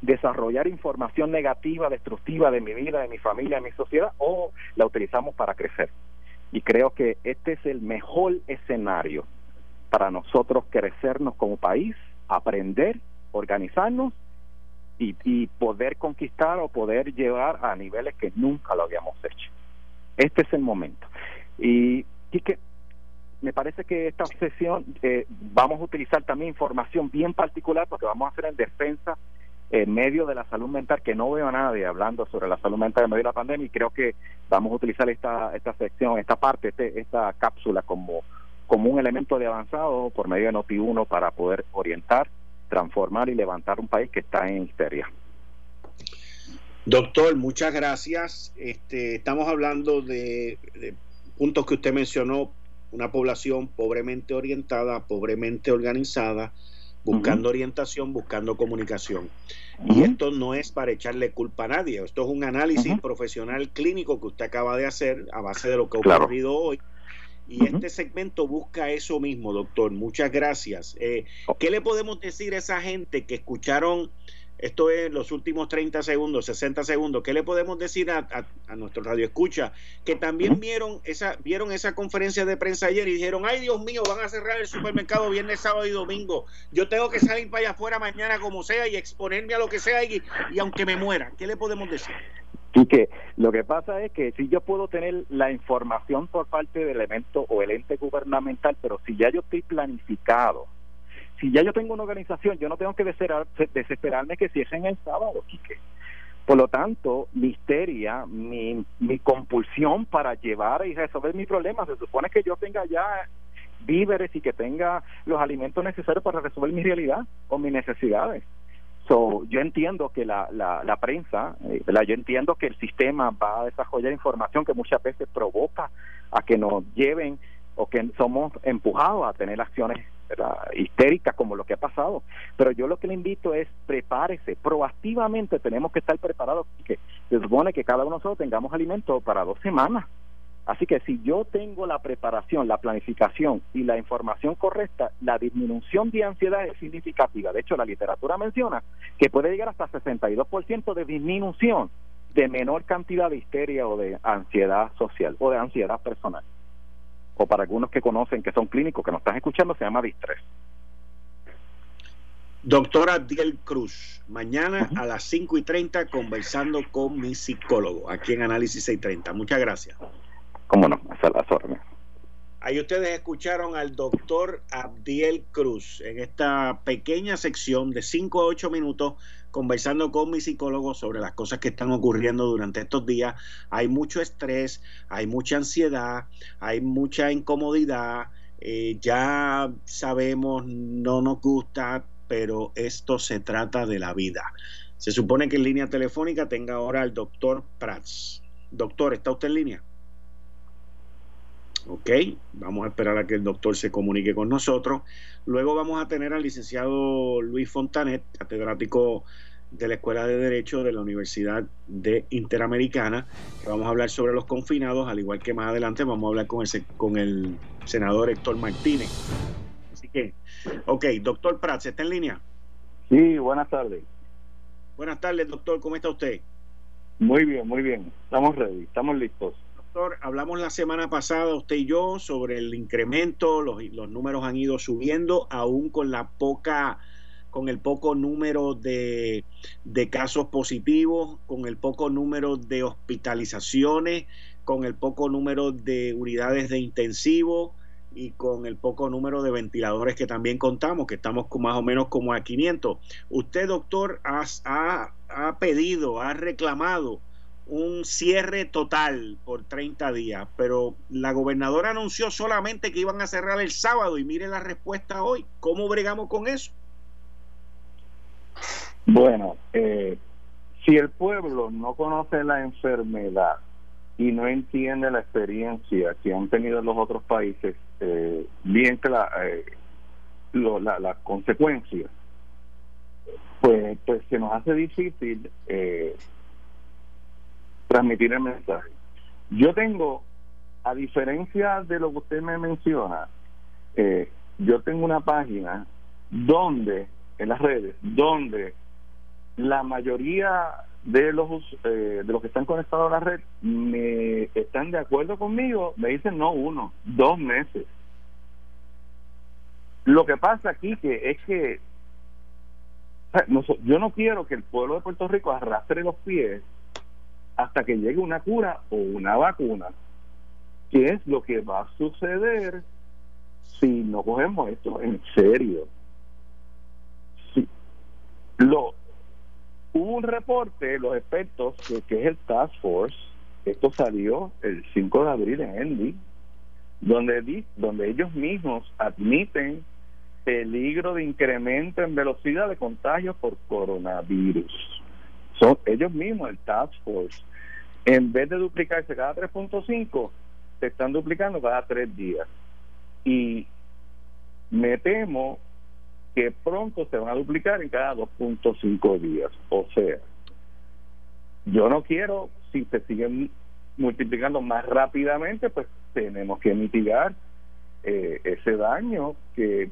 desarrollar información negativa, destructiva de mi vida, de mi familia, de mi sociedad, o la utilizamos para crecer. Y creo que este es el mejor escenario para nosotros crecernos como país, aprender, organizarnos y, poder conquistar o poder llevar a niveles que nunca lo habíamos hecho. Este es el momento. Y, que me parece que esta sesión eh, vamos a utilizar también información bien particular porque vamos a hacer en defensa en medio de la salud mental, que no veo a nadie hablando sobre la salud mental en medio de la pandemia y creo que vamos a utilizar esta, esta sección, esta parte, este, esta cápsula como como un elemento de avanzado por medio de Noti1 para poder orientar, transformar y levantar un país que está en histeria. Doctor, muchas gracias. Este, estamos hablando de, puntos que usted mencionó, una población pobremente orientada, pobremente organizada, buscando orientación, buscando comunicación. Y esto no es para echarle culpa a nadie, esto es un análisis profesional clínico que usted acaba de hacer a base de lo que ha ocurrido hoy. Y este segmento busca eso mismo, doctor. Muchas gracias. Eh, ¿Qué le podemos decir a esa gente que escucharon Esto es los últimos 30 segundos, 60 segundos. ¿Qué le podemos decir a, a, nuestro radio escucha? Que también vieron esa, vieron esa conferencia de prensa ayer y dijeron, ay Dios mío, van a cerrar el supermercado viernes, sábado y domingo. Yo tengo que salir para allá afuera mañana como sea y exponerme a lo que sea y, y aunque me muera. ¿Qué le podemos decir? Y que lo que pasa es que si yo puedo tener la información por parte del elemento o el ente gubernamental, pero si ya yo estoy planificado, si ya yo tengo una organización, yo no tengo que desesperarme que cierren el sábado, Quique. Por lo tanto, mi histeria, mi, mi compulsión para llevar y resolver mi problema, se supone que yo tenga ya víveres y que tenga los alimentos necesarios para resolver mi realidad o mis necesidades. So, yo entiendo que la, la, prensa, eh, yo entiendo que el sistema va a desarrollar información que muchas veces provoca a que nos lleven o que somos empujados a tener acciones histéricas como lo que ha pasado. Pero yo lo que le invito es prepárese, proactivamente tenemos que estar preparados, porque se supone que cada uno de nosotros tengamos alimento para dos semanas. Así que si yo tengo la preparación, la planificación y la información correcta, la disminución de ansiedad es significativa. De hecho, la literatura menciona que puede llegar hasta 62% de disminución de menor cantidad de histeria o de ansiedad social o de ansiedad personal. O para algunos que conocen que son clínicos que nos están escuchando, se llama distrés. Doctora Diel Cruz, mañana a las 5 y 30 conversando con mi psicólogo aquí en Análisis 630. Muchas gracias. Cómo no, hasta las órdenes. Ahí ustedes escucharon al doctor Abdiel Cruz en esta pequeña sección de 5 a 8 minutos conversando con mi psicólogo sobre las cosas que están ocurriendo durante estos días. Hay mucho estrés, hay mucha ansiedad, hay mucha incomodidad. Eh, ya sabemos, no nos gusta, pero esto se trata de la vida. Se supone que en línea telefónica tenga ahora al doctor Prats. Doctor, ¿está usted en línea? Ok, vamos a esperar a que el doctor se comunique con nosotros. Luego vamos a tener al licenciado Luis Fontanet, catedrático de la Escuela de Derecho de la Universidad de Interamericana, que vamos a hablar sobre los confinados, al igual que más adelante vamos a hablar con el, con el senador Héctor Martínez. Así que, ok, doctor Prats, ¿está en línea? Sí, buenas tardes. Buenas tardes, doctor, ¿cómo está usted? Muy bien, muy bien. Estamos ready, estamos listos hablamos la semana pasada, usted y yo, sobre el incremento, los, los números han ido subiendo, aún con la poca con el poco número de, de, casos positivos, con el poco número de hospitalizaciones, con el poco número de unidades de intensivo y con el poco número de ventiladores que también contamos, que estamos con más o menos como a 500. Usted, doctor, ha, ha pedido, ha reclamado un cierre total por 30 días, pero la gobernadora anunció solamente que iban a cerrar el sábado y mire la respuesta hoy. ¿Cómo bregamos con eso? Bueno, eh, si el pueblo no conoce la enfermedad y no entiende la experiencia que han tenido los otros países, eh, bien que la, eh, la, la consecuencia, pues, pues se nos hace difícil eh, transmitir el mensaje. Yo tengo, a diferencia de lo que usted me menciona, eh, yo tengo una página donde, en las redes, donde la mayoría de los eh, de los que están conectados a la red me están de acuerdo conmigo, me dicen no uno, dos meses. Lo que pasa aquí que es que yo no quiero que el pueblo de Puerto Rico arrastre los pies hasta que llegue una cura o una vacuna. ¿Qué es lo que va a suceder si no cogemos esto en serio? Lo, hubo un reporte, los expertos, que, es el Task Force, esto salió el 5 de abril en Endy, donde, donde ellos mismos admiten peligro de incremento en velocidad de contagio por coronavirus son ellos mismos, el Task Force, en vez de duplicarse cada 3.5, se están duplicando cada 3 días. Y me temo que pronto se van a duplicar en cada 2.5 días. O sea, yo no quiero, si se siguen multiplicando más rápidamente, pues tenemos que mitigar eh, ese daño que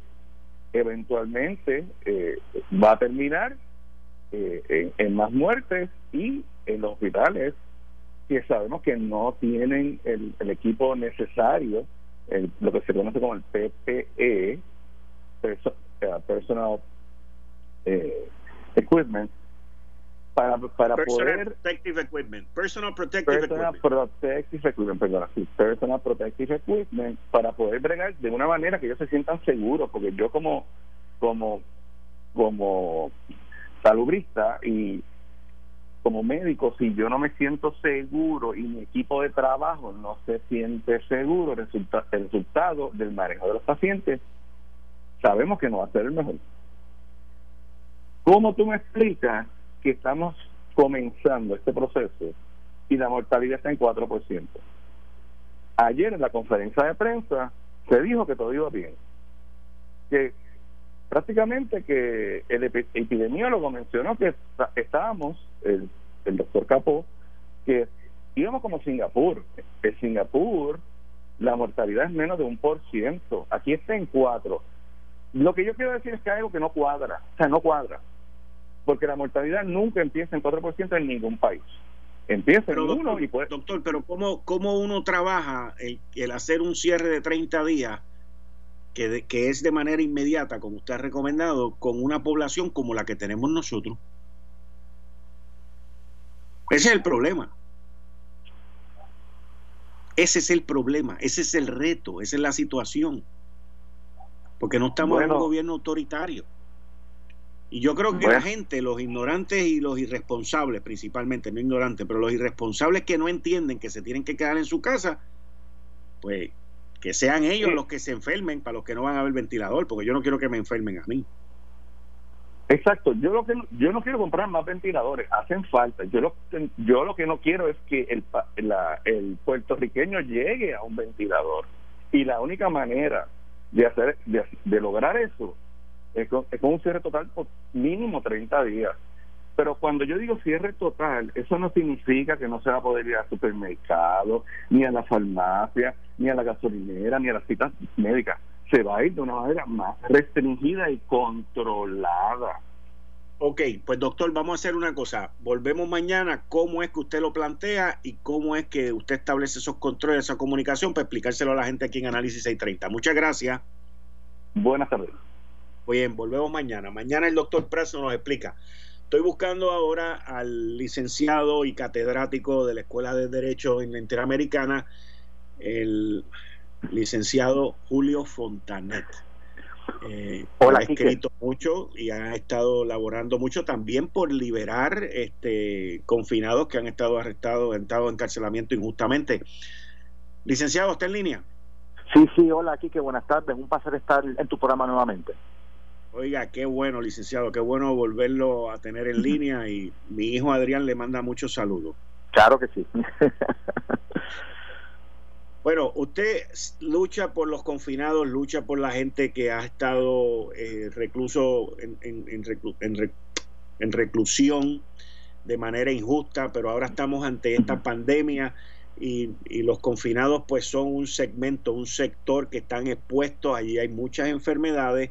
eventualmente eh, va a terminar eh, en, más muertes y en los hospitales que sabemos que no tienen el, equipo necesario, lo que se conoce como el PPE, Personal Equipment, para, para personal poder protective equipment personal protective personal equipment. protective equipment perdón, sí, personal protective equipment para poder bregar de una manera que ellos se sientan seguros porque yo como como como salubrista y como médico si yo no me siento seguro y mi equipo de trabajo no se siente seguro resulta, el resultado del manejo de los pacientes sabemos que no va a ser el mejor ¿Cómo tú me explicas que estamos comenzando este proceso y la mortalidad está en 4%. Ayer en la conferencia de prensa se dijo que todo iba bien, que prácticamente que el epidemiólogo mencionó que estábamos, el, el doctor Capó, que íbamos como Singapur. En Singapur la mortalidad es menos de un por ciento, aquí está en cuatro. Lo que yo quiero decir es que hay algo que no cuadra, o sea, no cuadra porque la mortalidad nunca empieza en 4% en ningún país. Empieza en uno y puede... Doctor, pero ¿cómo, cómo uno trabaja el, el hacer un cierre de 30 días, que, que es de manera inmediata, como usted ha recomendado, con una población como la que tenemos nosotros? Ese es el problema. Ese es el problema, ese es el reto, esa es la situación. Porque no estamos en un gobierno autoritario. Y yo creo que la gente, los ignorantes y los irresponsables, principalmente, no ignorantes, pero los irresponsables que no entienden que se tienen que quedar en su casa, pues que sean ellos los que se enfermen para los que no van a ver ventilador, porque yo no quiero que me enfermen a mí. Exacto, yo lo que yo no quiero comprar más ventiladores, hacen falta. Yo lo yo lo que no quiero es que el el puertorriqueño llegue a un ventilador y la única manera de hacer de lograr eso es con, un cierre total por mínimo 30 días. Pero cuando yo digo cierre total, eso no significa que no se va a poder ir al supermercado, ni a la farmacia, ni a la gasolinera, ni a las citas médicas. Se va a ir de una manera más restringida y controlada. Ok, pues doctor, vamos a hacer una cosa. Volvemos mañana. ¿Cómo es que usted lo plantea y cómo es que usted establece esos controles, esa comunicación para explicárselo a la gente aquí en Análisis 630? Muchas gracias. Buenas tardes. Bien, volvemos mañana. Mañana el doctor Prazo nos explica. Estoy buscando ahora al licenciado y catedrático de la Escuela de Derecho en la Interamericana, el licenciado Julio Fontanet. Eh, ha escrito mucho y ha estado laborando mucho también por liberar este, confinados que han estado arrestados, han estado en encarcelamiento injustamente. Licenciado, ¿está en línea? Sí, sí, hola, Quique, buenas tardes. Un placer estar en tu programa nuevamente. Oiga, qué bueno, licenciado, qué bueno volverlo a tener en línea y mi hijo Adrián le manda muchos saludos. Claro que sí. bueno, usted lucha por los confinados, lucha por la gente que ha estado eh, recluso en, en, reclusión de manera injusta, pero ahora estamos ante esta pandemia y, y, los confinados pues son un segmento, un sector que están expuestos, allí hay muchas enfermedades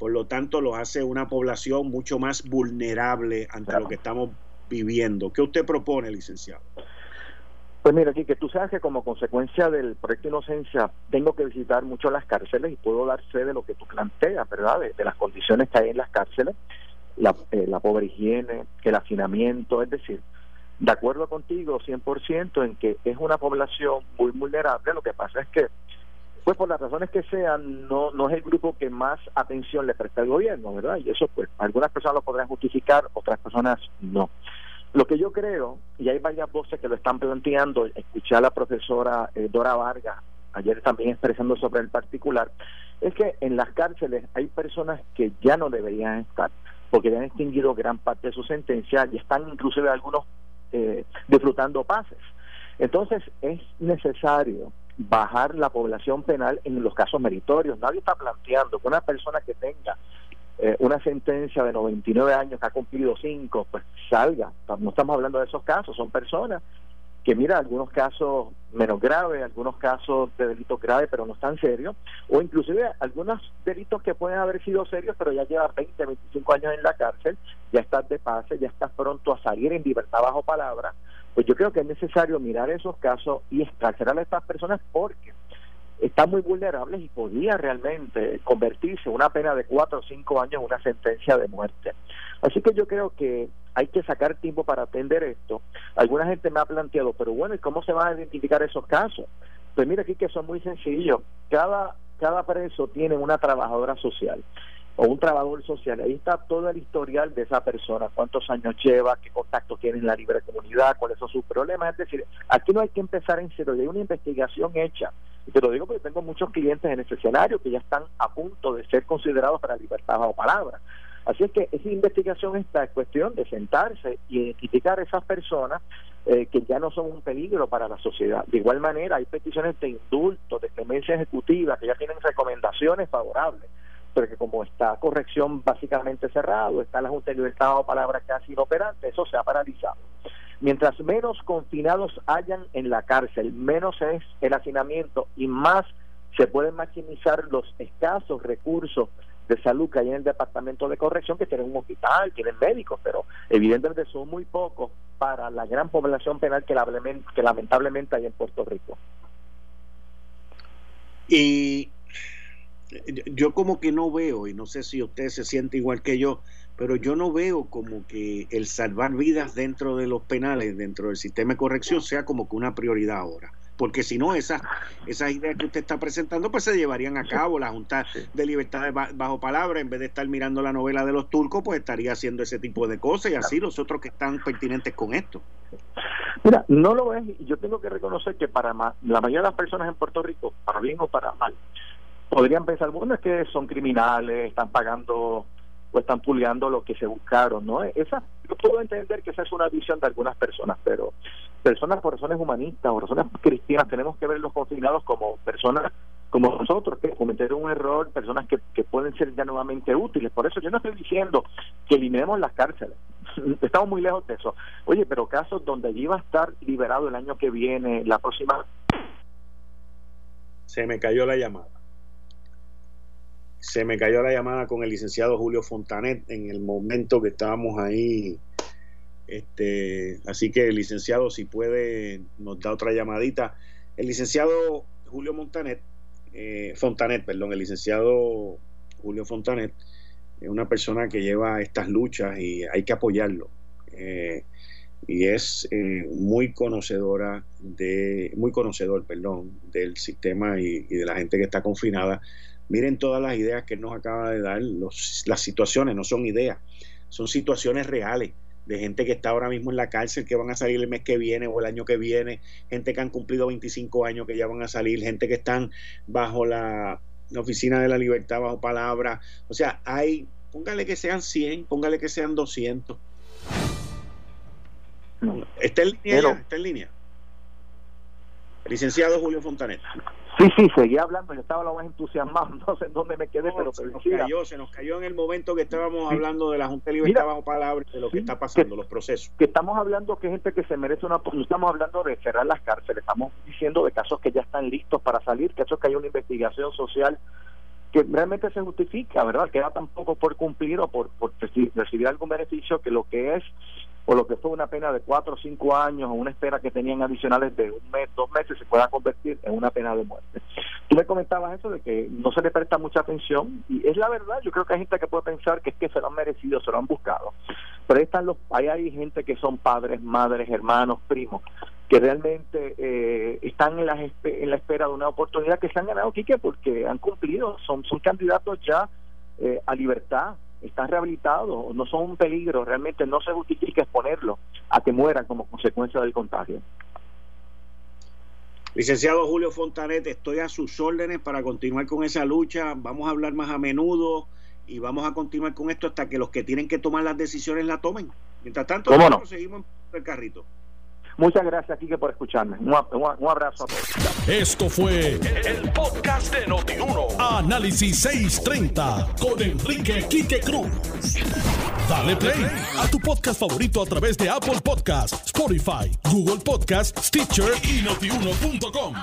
por lo tanto los hace una población mucho más vulnerable ante lo que estamos viviendo. ¿Qué usted propone, licenciado? Pues mira, aquí que tú sabes que como consecuencia del proyecto Inocencia tengo que visitar mucho las cárceles y puedo dar fe de lo que tú planteas, ¿verdad? De, las condiciones que hay en las cárceles, la, eh, la pobre higiene, el hacinamiento, es decir, de acuerdo contigo 100% en que es una población muy vulnerable, lo que pasa es que pues por las razones que sean, no, no es el grupo que más atención le presta al gobierno, ¿verdad? Y eso, pues, algunas personas lo podrán justificar, otras personas no. Lo que yo creo, y hay varias voces que lo están planteando, escuché a la profesora eh, Dora Vargas ayer también expresando sobre el particular, es que en las cárceles hay personas que ya no deberían estar, porque ya han extinguido gran parte de su sentencia y están inclusive algunos eh, disfrutando pases. Entonces es necesario bajar la población penal en los casos meritorios. Nadie está planteando que una persona que tenga eh, una sentencia de 99 años que ha cumplido 5, pues salga. No estamos hablando de esos casos, son personas que mira, algunos casos menos graves, algunos casos de delitos graves pero no tan serios, o inclusive algunos delitos que pueden haber sido serios pero ya lleva 20, 25 años en la cárcel, ya estás de pase, ya estás pronto a salir en libertad bajo palabra, pues yo creo que es necesario mirar esos casos y escarcelar a estas personas porque están muy vulnerables y podría realmente convertirse una pena de cuatro o cinco años en una sentencia de muerte. Así que yo creo que hay que sacar tiempo para atender esto. Alguna gente me ha planteado, pero bueno, ¿y cómo se van a identificar esos casos? Pues mira aquí que son muy sencillos. Cada, cada preso tiene una trabajadora social o un trabajador social. Ahí está todo el historial de esa persona, cuántos años lleva, qué contacto tiene en la libre comunidad, cuáles son sus problemas. Es decir, aquí no hay que empezar en cero, hay una investigación hecha. Y te lo digo porque tengo muchos clientes en ese escenario que ya están a punto de ser considerados para libertad bajo palabra. Así es que esa investigación está en cuestión de sentarse y identificar a esas personas eh, que ya no son un peligro para la sociedad. De igual manera, hay peticiones de indulto, de clemencia ejecutiva, que ya tienen recomendaciones favorables, pero que como está corrección básicamente cerrado, está la Junta de Libertad o palabra casi inoperante, eso se ha paralizado. Mientras menos confinados hayan en la cárcel, menos es el hacinamiento y más se pueden maximizar los escasos recursos de salud que hay en el departamento de corrección, que tienen un hospital, tienen médicos, pero evidentemente son muy pocos para la gran población penal que, lamentablemente hay en Puerto Rico. Y yo como que no veo, y no sé si usted se siente igual que yo, pero yo no veo como que el salvar vidas dentro de los penales, dentro del sistema de corrección, sea como que una prioridad ahora porque si no, esas, esas ideas que usted está presentando, pues se llevarían a cabo. La Junta de Libertad Bajo Palabra, en vez de estar mirando la novela de los turcos, pues estaría haciendo ese tipo de cosas y así los otros que están pertinentes con esto. Mira, no lo es, yo tengo que reconocer que para la mayoría de las personas en Puerto Rico, para bien o para mal, podrían pensar, bueno, es que son criminales, están pagando o están pulgando lo que se buscaron, ¿no? Esa, yo puedo entender que esa es una visión de algunas personas, pero personas por razones humanistas o razones cristianas tenemos que ver los confinados como personas como nosotros que cometieron un error, personas que, que pueden ser ya nuevamente útiles. Por eso yo no estoy diciendo que eliminemos las cárceles. Estamos muy lejos de eso. Oye, pero casos donde allí va a estar liberado el año que viene, la próxima... Se me cayó la llamada se me cayó la llamada con el licenciado Julio Fontanet en el momento que estábamos ahí. Este, así que licenciado, si puede, nos da otra llamadita. El licenciado Julio Montanet, eh, Fontanet, perdón, el licenciado Julio Fontanet es una persona que lleva estas luchas y hay que apoyarlo. Eh, y es eh, muy conocedora de, muy conocedor, perdón, del sistema y de la gente que está confinada Miren todas las ideas que nos acaba de dar. las situaciones no son ideas, son situaciones reales de gente que está ahora mismo en la cárcel, que van a salir el mes que viene o el año que viene, gente que han cumplido 25 años que ya van a salir, gente que están bajo la, oficina de la libertad, bajo palabra. O sea, hay, póngale que sean 100, póngale que sean 200. ¿Está en línea? ¿Está en línea? Licenciado Julio Fontanet. Sí, sí, seguía hablando, yo estaba lo más entusiasmado, no sé en dónde me quedé, pero se nos cayó, se nos cayó en el momento que estábamos hablando de la Junta de Libertad bajo palabra, de lo que está pasando, los procesos. Que estamos hablando que gente que se merece una... No estamos hablando de cerrar las cárceles, estamos diciendo de casos que ya están listos para salir, casos que hay una investigación social que realmente se justifica, ¿verdad? Queda tampoco por cumplir o por, por recibir algún beneficio que lo que es o lo que fue una pena de cuatro o cinco años o una espera que tenían adicionales de un mes, dos meses, se pueda convertir en una pena de muerte. Tú me comentabas eso de que no se le presta mucha atención y es la verdad, yo creo que hay gente que puede pensar que es que se lo han merecido, se lo han buscado, pero ahí, están los, ahí hay gente que son padres, madres, hermanos, primos, que realmente eh, están en la, en la espera de una oportunidad que se han ganado, Quique, porque han cumplido, son, son candidatos ya eh, a libertad, están rehabilitados, no son un peligro, realmente no se justifica exponerlo a que mueran como consecuencia del contagio. Licenciado Julio Fontanet, estoy a sus órdenes para continuar con esa lucha. Vamos a hablar más a menudo y vamos a continuar con esto hasta que los que tienen que tomar las decisiones la tomen. Mientras tanto, nosotros seguimos en el carrito. Muchas gracias, Quique, por escucharme. Un abrazo a todos. Esto fue el podcast de Notiuno. Análisis 630 con Enrique Quique Cruz. Dale play a tu podcast favorito a través de Apple Podcasts, Spotify, Google Podcasts, Stitcher y notiuno.com.